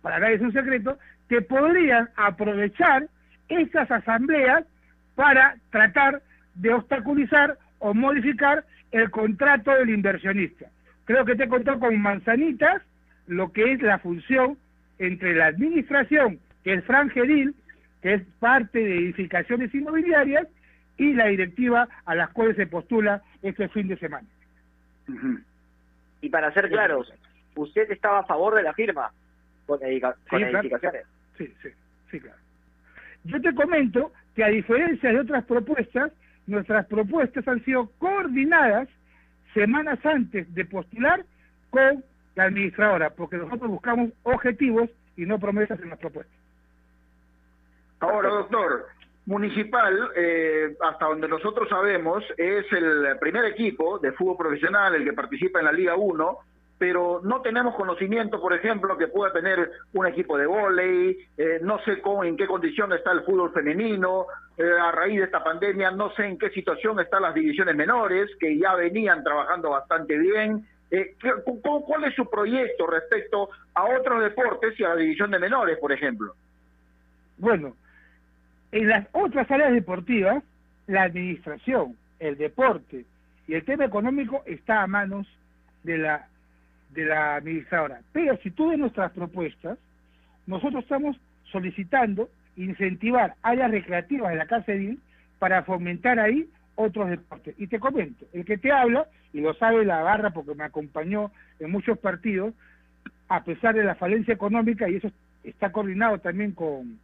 para nadie es un secreto, que podrían aprovechar esas asambleas para tratar de obstaculizar o modificar el contrato del inversionista. Creo que te he contado con manzanitas lo que es la función entre la administración, que es Fran Gedil, que es parte de edificaciones inmobiliarias, y la directiva a las cuales se postula este fin de semana.
Y para ser claros, usted estaba a favor de la firma con, edica- con
Sí, claro.
edificaciones.
Sí, sí, sí, claro. Yo te comento que a diferencia de otras propuestas, nuestras propuestas han sido coordinadas semanas antes de postular con la administradora, porque nosotros buscamos objetivos y no promesas en las propuestas.
Ahora, doctor, Municipal, eh, hasta donde nosotros sabemos, es el primer equipo de fútbol profesional, el que participa en la Liga 1, pero no tenemos conocimiento, por ejemplo, que pueda tener un equipo de vóley, eh, no sé cómo, en qué condición está el fútbol femenino, eh, a raíz de esta pandemia no sé en qué situación están las divisiones menores, que ya venían trabajando bastante bien. Eh, ¿qué- cu- cu- ¿Cuál es su proyecto respecto a otros deportes y a la división de menores, por ejemplo?
Bueno, en las otras áreas deportivas, la administración, el deporte y el tema económico está a manos de la de la administradora. Pero si tú ves nuestras propuestas, nosotros estamos solicitando incentivar áreas recreativas de la Casa Edil para fomentar ahí otros deportes. Y te comento, el que te habla, y lo sabe la barra porque me acompañó en muchos partidos, a pesar de la falencia económica, y eso está coordinado también con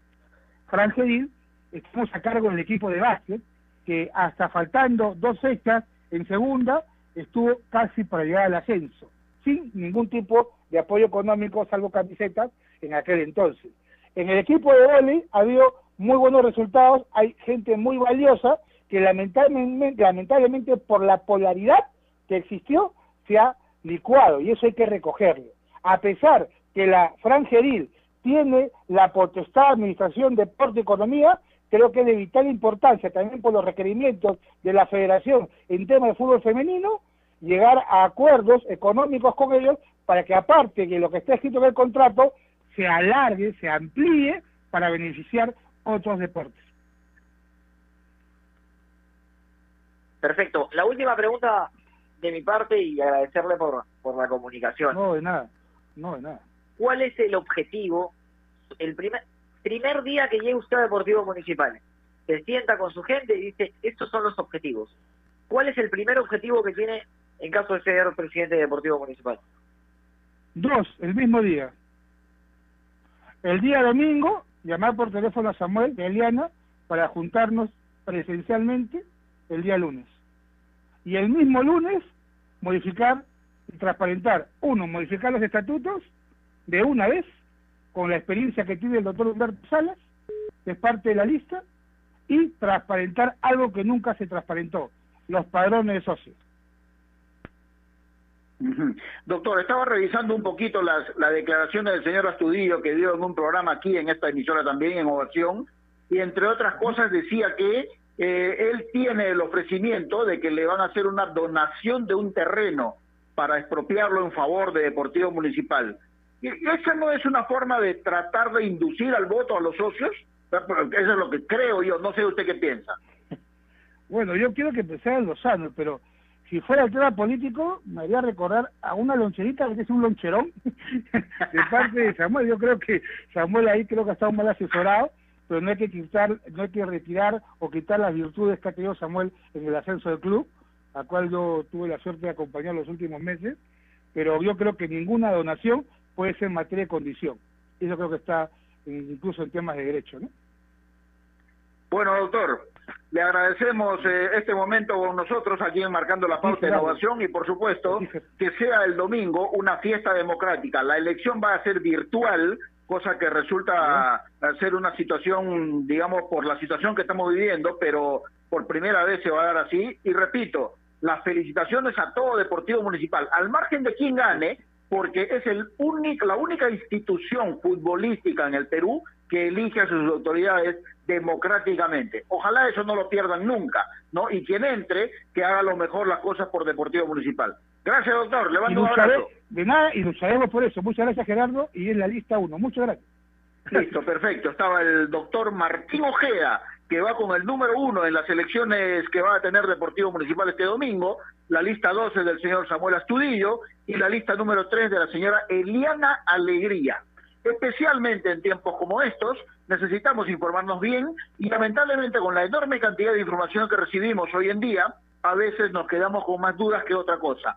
Fran Gedil, estamos a cargo del equipo de básquet, que hasta faltando dos fechas en segunda, estuvo casi para llegar al ascenso, sin ningún tipo de apoyo económico, salvo camisetas, en aquel entonces. En el equipo de vóley ha habido muy buenos resultados, hay gente muy valiosa que lamentablemente, lamentablemente por la polaridad que existió se ha licuado y eso hay que recogerlo. A pesar que la Fran Geril tiene la potestad de administración, deporte y economía, creo que es de vital importancia, también por los requerimientos de la federación en tema de fútbol femenino, llegar a acuerdos económicos con ellos para que aparte de lo que está escrito en el contrato, se alargue, se amplíe para beneficiar otros deportes.
Perfecto. La última pregunta de mi parte y agradecerle por, por la comunicación.
No, de nada. No, de nada.
¿Cuál es el objetivo? El primer, primer día que llegue usted a Deportivo Municipal, se sienta con su gente y dice, estos son los objetivos. ¿Cuál es el primer objetivo que tiene en caso de ser presidente de Deportivo Municipal?
Dos, el mismo día. El día domingo, llamar por teléfono a Samuel y a Eliana para juntarnos presencialmente el día lunes. Y el mismo lunes, modificar y transparentar, uno, modificar los estatutos de una vez, con la experiencia que tiene el doctor Humberto Salas, que es parte de la lista, y transparentar algo que nunca se transparentó, los padrones de socios.
Doctor, estaba revisando un poquito las, las declaraciones del señor Astudillo que dio en un programa aquí en esta emisora también, en Ovación, y entre otras cosas decía que eh, él tiene el ofrecimiento de que le van a hacer una donación de un terreno para expropiarlo en favor de Deportivo Municipal. ¿Y ¿Esa no es una forma de tratar de inducir al voto a los socios? Eso es lo que creo yo, no sé usted qué piensa.
Bueno, yo quiero que los años, pero si fuera el tema político, me haría recordar a una loncherita que es un loncherón de parte de Samuel. Yo creo que Samuel ahí creo que ha estado mal asesorado, pero no hay que quitar, no hay que retirar o quitar las virtudes que ha tenido Samuel en el ascenso del club, a cual yo tuve la suerte de acompañar los últimos meses, pero yo creo que ninguna donación puede ser materia de condición. Eso creo que está incluso en temas de derecho, ¿no?
Bueno, doctor, le agradecemos eh, este momento con nosotros aquí en Marcando la Pauta de Innovación y por supuesto que sea el domingo una fiesta democrática. La elección va a ser virtual, cosa que resulta ser una situación, digamos, por la situación que estamos viviendo, pero por primera vez se va a dar así. Y repito, las felicitaciones a todo Deportivo Municipal, al margen de quien gane, porque es el único, la única institución futbolística en el Perú que elige a sus autoridades democráticamente. Ojalá eso no lo pierdan nunca, ¿no? Y quien entre, que haga lo mejor las cosas por Deportivo Municipal. Gracias, doctor. Le mando un abrazo.
De nada, y sabemos por eso. Muchas gracias, Gerardo, y en la lista uno. Muchas gracias.
Listo, perfecto. Estaba el doctor Martín Ojeda, que va con el número uno en las elecciones que va a tener Deportivo Municipal este domingo, la lista 12 del señor Samuel Astudillo y la lista número 3 de la señora Eliana Alegría. Especialmente en tiempos como estos, necesitamos informarnos bien y lamentablemente con la enorme cantidad de información que recibimos hoy en día, a veces nos quedamos con más dudas que otra cosa.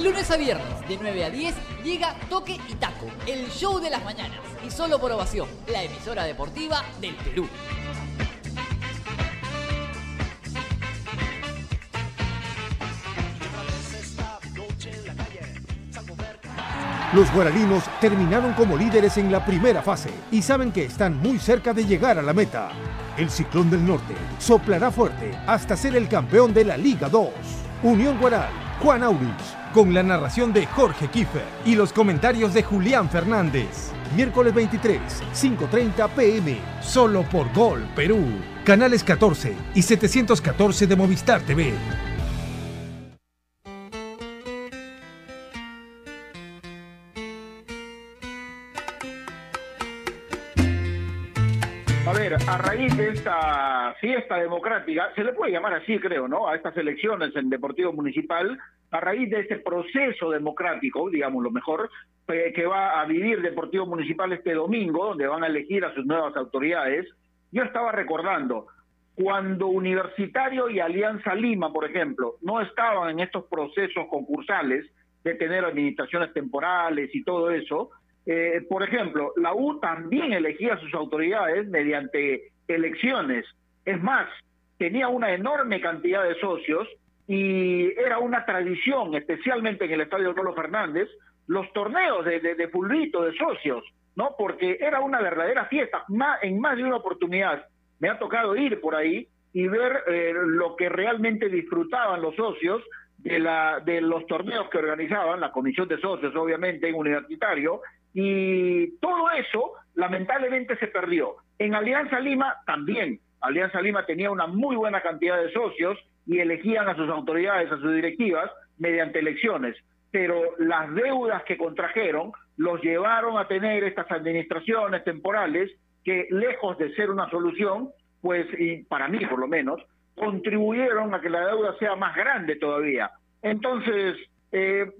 De lunes a viernes, de 9 a 10, llega Toque y Taco, el show de las mañanas. Y solo por ovación, la emisora deportiva del Perú.
Los guaraninos terminaron como líderes en la primera fase y saben que están muy cerca de llegar a la meta. El Ciclón del Norte soplará fuerte hasta ser el campeón de la Liga 2. Unión Guaral, Juan Aurich, con la narración de Jorge Kiefer y los comentarios de Julián Fernández. Miércoles 23, 5.30 pm, solo por Gol Perú. Canales 14 y 714 de Movistar TV.
A raíz de esta fiesta democrática, se le puede llamar así, creo, ¿no? A estas elecciones en Deportivo Municipal, a raíz de este proceso democrático, digamos lo mejor, eh, que va a vivir Deportivo Municipal este domingo, donde van a elegir a sus nuevas autoridades, yo estaba recordando, cuando Universitario y Alianza Lima, por ejemplo, no estaban en estos procesos concursales de tener administraciones temporales y todo eso, eh, por ejemplo, la U también elegía a sus autoridades mediante elecciones. Es más, tenía una enorme cantidad de socios y era una tradición, especialmente en el Estadio Polo Fernández, los torneos de, de, de fulbito, de socios, ¿no? Porque era una verdadera fiesta. en más de una oportunidad me ha tocado ir por ahí y ver eh, lo que realmente disfrutaban los socios de, la, de los torneos que organizaban, la comisión de socios, obviamente, en universitario, y todo eso lamentablemente se perdió. En Alianza Lima también. Alianza Lima tenía una muy buena cantidad de socios y elegían a sus autoridades, a sus directivas, mediante elecciones. Pero las deudas que contrajeron los llevaron a tener estas administraciones temporales que, lejos de ser una solución, pues, y para mí por lo menos, contribuyeron a que la deuda sea más grande todavía. Entonces, eh,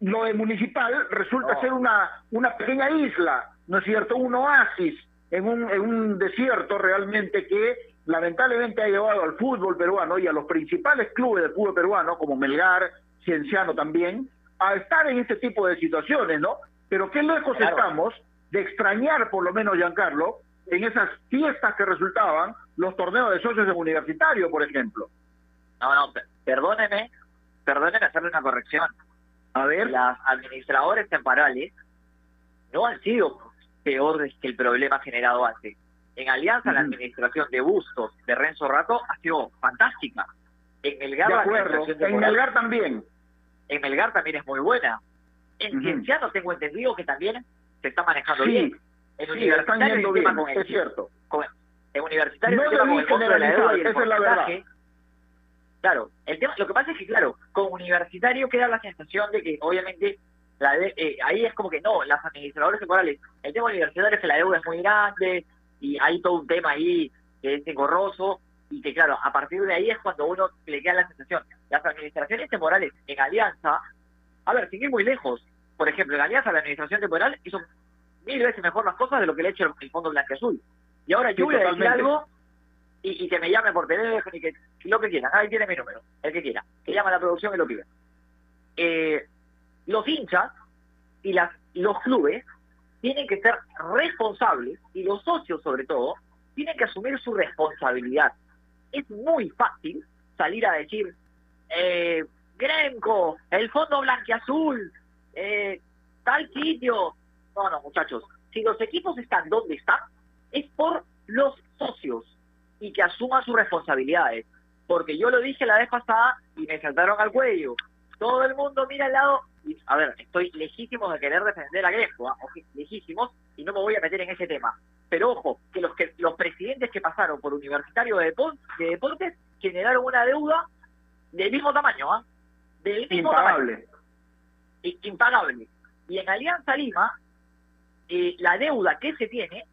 lo de municipal resulta ser una, una pequeña isla, ¿no es cierto? Un oasis en un, en un desierto realmente que lamentablemente ha llevado al fútbol peruano y a los principales clubes de fútbol peruano, como Melgar, Cienciano también, a estar en este tipo de situaciones, ¿no? Pero qué lejos estamos de extrañar, por lo menos, Giancarlo, en esas fiestas que resultaban los torneos de socios de universitario, por ejemplo.
No, no, perdóneme, perdóneme hacerle una corrección.
A ver.
Las administradores temporales no han sido peores que el problema generado antes. En Alianza, la administración de Bustos, de Renzo Rato, ha sido fantástica. En Melgar,
de acuerdo. en Melgar también.
En Melgar también es muy buena. En Cienciano tengo entendido que también se está manejando bien. En
sí, Universitario bien, con el, es cierto.
en Universitario
no
el tema con el
de la deuda y el esa es la verdad.
Claro, el tema, lo que pasa es que, claro, con universitario queda la sensación de que, obviamente, la eh, ahí es como que no, las administradores temporales, el tema universitario es que la deuda es muy grande y hay todo un tema ahí que es engorroso y que, claro, a partir de ahí es cuando uno le queda la sensación. Las administraciones temporales en Alianza, a ver, sin muy lejos, por ejemplo, en Alianza la administración temporal hizo mil veces mejor las cosas de lo que le ha hecho el Fondo Blanco Azul. Y ahora yo voy a decir algo y, que me llame por teléfono y que lo que quieran. Ahí tiene mi número, el que quiera. Que llama a la producción y lo pide. Eh, los hinchas y las los clubes tienen que ser responsables y los socios sobre todo tienen que asumir su responsabilidad. Es muy fácil salir a decir eh, Gremco, el fondo blanqueazul, eh, tal sitio. No, no, muchachos. Si los equipos están donde están, es por los socios y que asuma sus responsabilidades. Porque yo lo dije la vez pasada y me saltaron al cuello. Todo el mundo mira al lado y, a ver, estoy legítimo de querer defender a Greco, ¿ah? legísimos, y no me voy a meter en ese tema. Pero ojo, que los que los presidentes que pasaron por Universitario de, Deportes generaron una deuda del mismo tamaño, ¿ah? Del mismo
impagable.
impagable. Y en Alianza Lima, eh, la deuda que se tiene,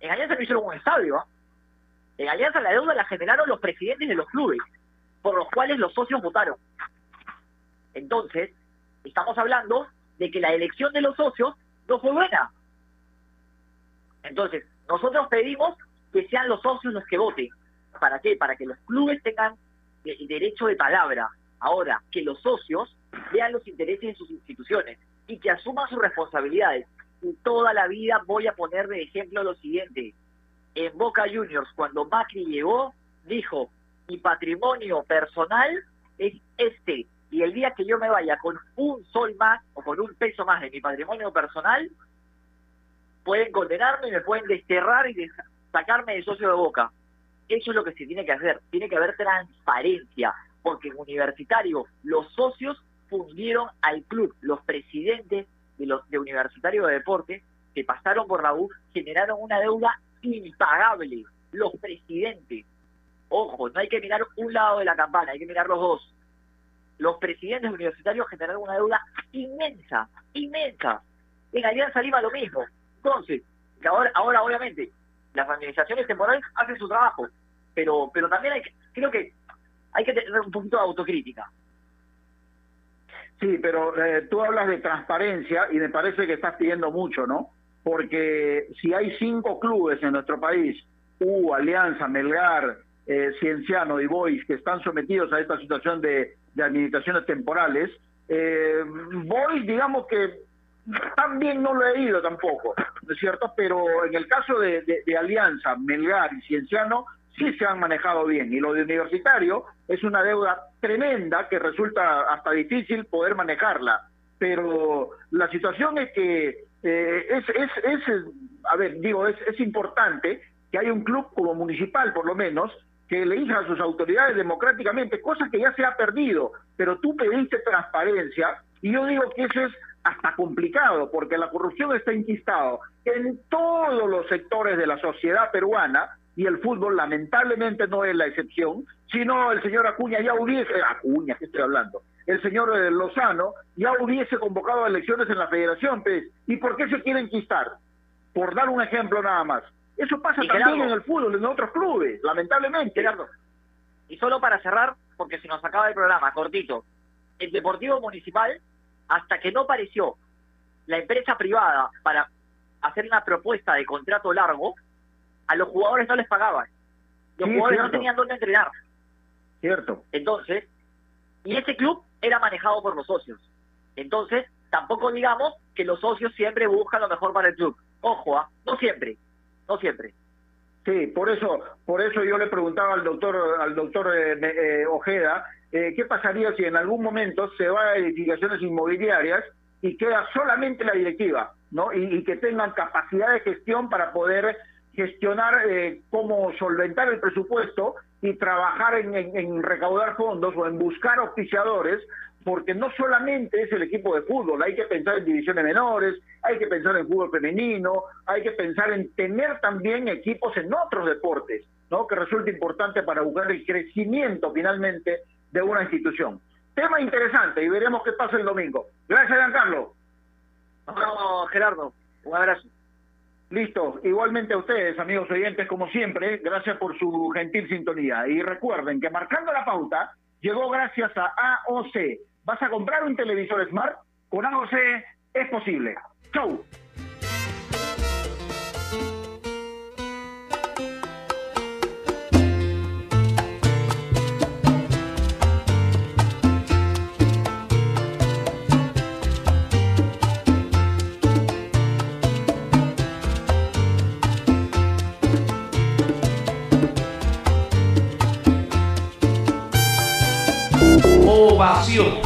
en Alianza no hicieron un estadio, ¿ah? En Alianza la deuda la generaron los presidentes de los clubes, por los cuales los socios votaron. Entonces, estamos hablando de que la elección de los socios no fue buena. Entonces, nosotros pedimos que sean los socios los que voten. ¿Para qué? Para que los clubes tengan el derecho de palabra. Ahora, que los socios vean los intereses de sus instituciones y que asuman sus responsabilidades. Y toda la vida voy a poner de ejemplo lo siguiente en Boca Juniors, cuando Macri llegó, dijo, mi patrimonio personal es este, Y el día que yo me vaya con un sol más o con un peso más de mi patrimonio personal, pueden condenarme me pueden desterrar y sacarme de socio de boca. Eso es lo que se tiene que hacer. Tiene que haber transparencia, porque en Universitario los socios fundieron al club, los presidentes de los de Universitario de Deporte que pasaron por la U generaron una deuda impagable. Los presidentes, ojo, no hay que mirar un lado de la campana, hay que mirar los dos. Los presidentes universitarios generaron una deuda inmensa, inmensa. En Alianza Lima lo mismo. Entonces, ahora, ahora obviamente, las administraciones temporales hacen su trabajo, pero, pero también hay creo que hay que tener un poquito de autocrítica.
Sí, pero eh, tú hablas de transparencia y me parece que estás pidiendo mucho, ¿no? Porque si hay cinco clubes en nuestro país, U, Alianza, Melgar, eh, Cienciano y Boys, que están sometidos a esta situación de, administraciones temporales, eh, Boys, digamos que también no lo he ido tampoco, ¿no es cierto? Pero en el caso de- de Alianza, Melgar y Cienciano, sí se han manejado bien. Y lo de Universitario es una deuda tremenda que resulta hasta difícil poder manejarla. Pero la situación es que eh, es, es, es, a ver, digo, es, es importante que haya un club como municipal, por lo menos, que elija a sus autoridades democráticamente, cosa que ya se ha perdido. Pero tú pediste transparencia y yo digo que eso es hasta complicado, porque la corrupción está enquistado en todos los sectores de la sociedad peruana y el fútbol lamentablemente no es la excepción, sino el señor Acuña ya hubiese, Acuña, ¿qué estoy hablando? El señor eh, Lozano ya hubiese convocado a elecciones en la federación, pues. ¿Y por qué se quiere enquistar? Por dar un ejemplo nada más. Eso pasa
Y
también
Gerardo.
en el fútbol, en otros clubes, lamentablemente.
Gerardo, y solo para cerrar, porque se nos acaba el programa, cortito, el Deportivo Municipal, hasta que no apareció la empresa privada para hacer una propuesta de contrato largo, a los jugadores no les pagaban. Los
Sí,
jugadores no tenían dónde entrenar.
Cierto.
Entonces, y ese club era manejado por los socios. Entonces, tampoco digamos que los socios siempre buscan lo mejor para el club. Ojo, ¿ah? no siempre, no siempre.
Sí, por eso, por eso yo le preguntaba al doctor, al doctor eh, eh, Ojeda, eh, qué pasaría si en algún momento se va a edificaciones inmobiliarias y queda solamente la directiva, ¿no? Y, y que tengan capacidad de gestión para poder gestionar eh, cómo solventar el presupuesto y trabajar en, recaudar fondos o en buscar auspiciadores, porque no solamente es el equipo de fútbol, hay que pensar en divisiones menores, hay que pensar en fútbol femenino, hay que pensar en tener también equipos en otros deportes, ¿no? Que resulta importante para buscar el crecimiento finalmente de una institución. Tema interesante y veremos qué pasa el domingo. Gracias, Giancarlo.
No, Gerardo, un abrazo.
Listo, igualmente a ustedes, amigos oyentes, como siempre, gracias por su gentil sintonía. Y recuerden que marcando la pauta llegó gracias a AOC. ¿Vas a comprar un televisor Smart? Con AOC es posible. ¡Chau!
Ovación.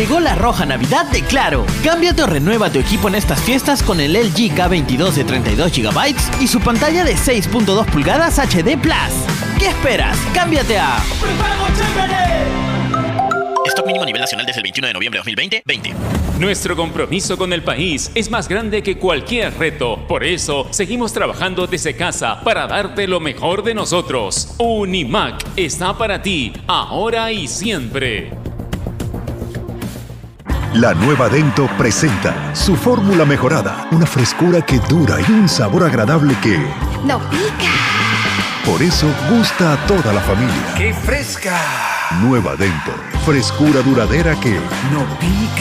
Llegó la roja Navidad de Claro. Cámbiate o renueva tu equipo en estas fiestas con el LG K22 de 32 GB y su pantalla de 6.2 pulgadas HD Plus. ¿Qué esperas? Cámbiate a
Stock mínimo a nivel nacional desde el 21 de noviembre de 2020, 20.
Nuestro compromiso con el país es más grande que cualquier reto. Por eso, seguimos trabajando desde casa para darte lo mejor de nosotros. Unimac está para ti, ahora y siempre.
La nueva Dento presenta su fórmula mejorada, una frescura que dura y un sabor agradable que
¡No pica!
por eso gusta a toda la familia.
¡Qué fresca!
Nueva Dento, frescura duradera que
No pica.